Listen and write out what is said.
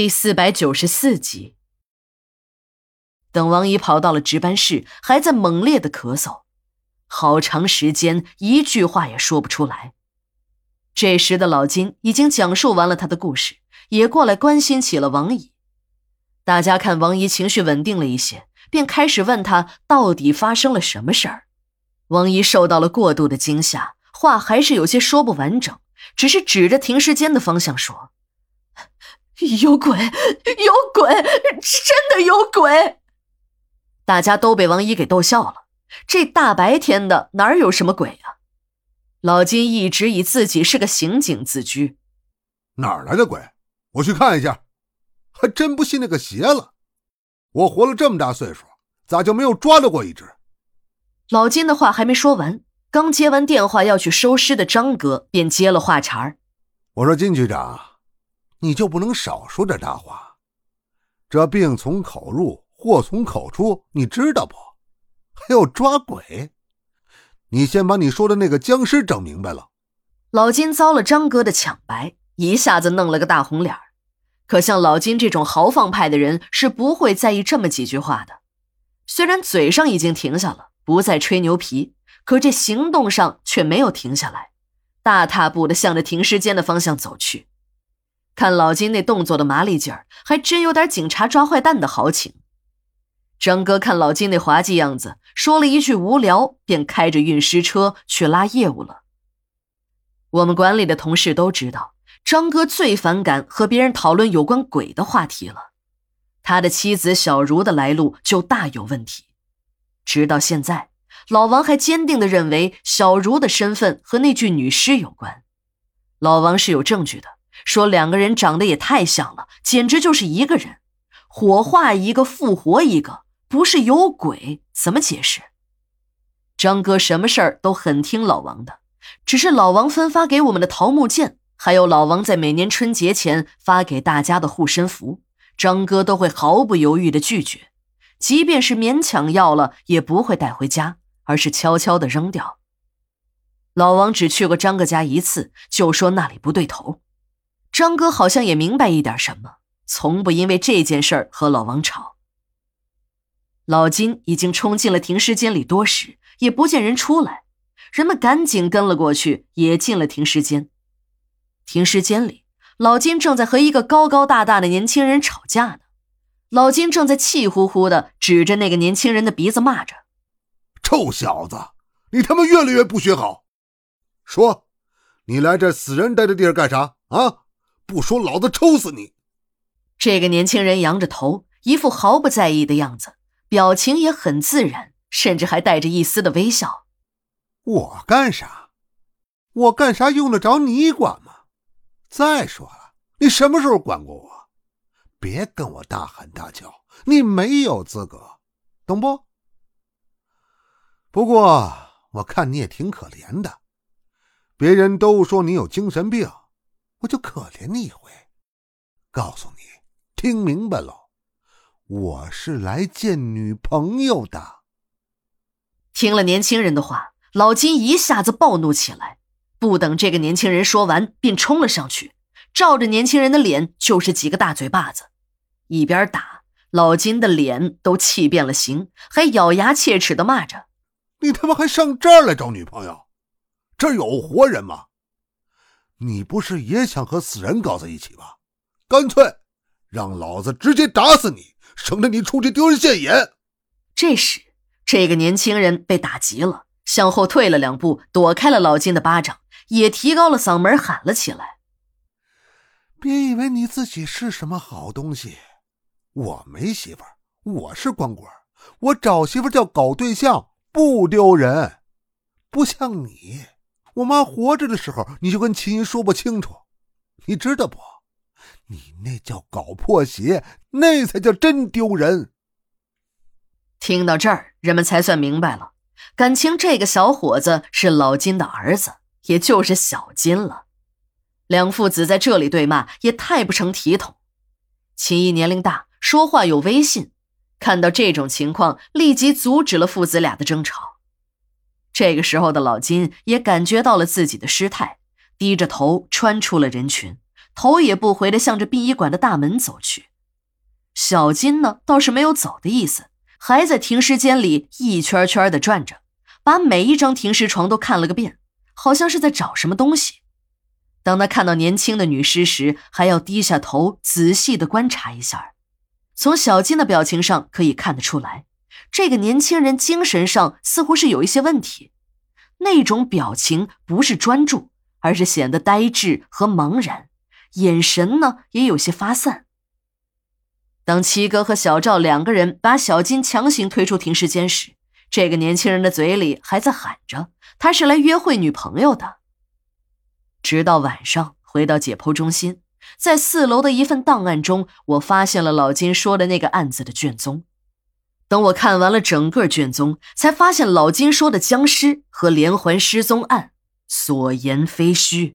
第四百九十四集。等王姨跑到了值班室，还在猛烈的咳嗽，好长时间一句话也说不出来。这时的老金已经讲述完了他的故事，也过来关心起了王姨。大家看王姨情绪稳定了一些，便开始问她到底发生了什么事儿。王姨受到了过度的惊吓，话还是有些说不完整，只是指着停尸间的方向说：“ 有鬼，有鬼，真的有鬼！”大家都被王姨给逗笑了。这大白天的哪儿有什么鬼啊？老金一直以自己是个刑警自居。哪儿来的鬼？我去看一下。还真不信那个邪了。我活了这么大岁数，咋就没有抓到过一只？老金的话还没说完，刚接完电话要去收尸的张哥便接了话茬儿：“我说金局长，你就不能少说点大话？这病从口入，祸从口出，你知道不？还要抓鬼？你先把你说的那个僵尸整明白了。”老金遭了张哥的抢白，一下子弄了个大红脸可像老金这种豪放派的人是不会在意这么几句话的。虽然嘴上已经停下了。不再吹牛皮，可这行动上却没有停下来，大踏步的向着停尸间的方向走去。看老金那动作的麻利劲儿，还真有点警察抓坏蛋的豪情。张哥看老金那滑稽样子，说了一句无聊，便开着运尸车去拉业务了。我们管理的同事都知道，张哥最反感和别人讨论有关鬼的话题了。他的妻子小茹的来路就大有问题。直到现在，老王还坚定地认为小茹的身份和那具女尸有关。老王是有证据的，说两个人长得也太像了，简直就是一个人。火化一个，复活一个，不是有鬼怎么解释？张哥什么事儿都很听老王的，只是老王分发给我们的桃木剑，还有老王在每年春节前发给大家的护身符，张哥都会毫不犹豫地拒绝。即便是勉强要了，也不会带回家，而是悄悄的扔掉。老王只去过张哥家一次，就说那里不对头。张哥好像也明白一点什么，从不因为这件事儿和老王吵。老金已经冲进了停尸间里多时，也不见人出来，人们赶紧跟了过去，也进了停尸间。停尸间里，老金正在和一个高高大大的年轻人吵架呢。老金正在气呼呼的指着那个年轻人的鼻子骂着：“臭小子，你他妈越来越不学好！说，你来这死人待的地儿干啥啊？不说，老子抽死你！”这个年轻人扬着头，一副毫不在意的样子，表情也很自然，甚至还带着一丝的微笑。我干啥？我干啥用得着你管吗？再说了，你什么时候管过我？别跟我大喊大叫，你没有资格，懂不？不过我看你也挺可怜的，别人都说你有精神病，我就可怜你一回。告诉你，听明白了，我是来见女朋友的。听了年轻人的话，老金一下子暴怒起来，不等这个年轻人说完，便冲了上去。照着年轻人的脸就是几个大嘴巴子，一边打，老金的脸都气变了形，还咬牙切齿的骂着：“你他妈还上这儿来找女朋友？这儿有活人吗？你不是也想和死人搞在一起吧？干脆让老子直接打死你，省得你出去丢人现眼。”这时，这个年轻人被打急了，向后退了两步，躲开了老金的巴掌，也提高了嗓门喊了起来。别以为你自己是什么好东西，我没媳妇儿，我是光棍，我找媳妇叫搞对象，不丢人。不像你，我妈活着的时候你就跟秦姨说不清楚，你知道不？你那叫搞破鞋，那才叫真丢人。听到这儿，人们才算明白了，感情这个小伙子是老金的儿子，也就是小金了。两父子在这里对骂，也太不成体统。秦姨年龄大，说话有威信，看到这种情况，立即阻止了父子俩的争吵。这个时候的老金也感觉到了自己的失态，低着头穿出了人群，头也不回的向着殡仪馆的大门走去。小金呢，倒是没有走的意思，还在停尸间里一圈圈的转着，把每一张停尸床都看了个遍，好像是在找什么东西。当他看到年轻的女尸时，还要低下头仔细的观察一下。从小金的表情上可以看得出来，这个年轻人精神上似乎是有一些问题。那种表情不是专注，而是显得呆滞和茫然，眼神呢也有些发散。当七哥和小赵两个人把小金强行推出停尸间时，这个年轻人的嘴里还在喊着他是来约会女朋友的。直到晚上回到解剖中心。在四楼的一份档案中，我发现了老金说的那个案子的卷宗。等我看完了整个卷宗，才发现老金说的僵尸和连环失踪案所言非虚。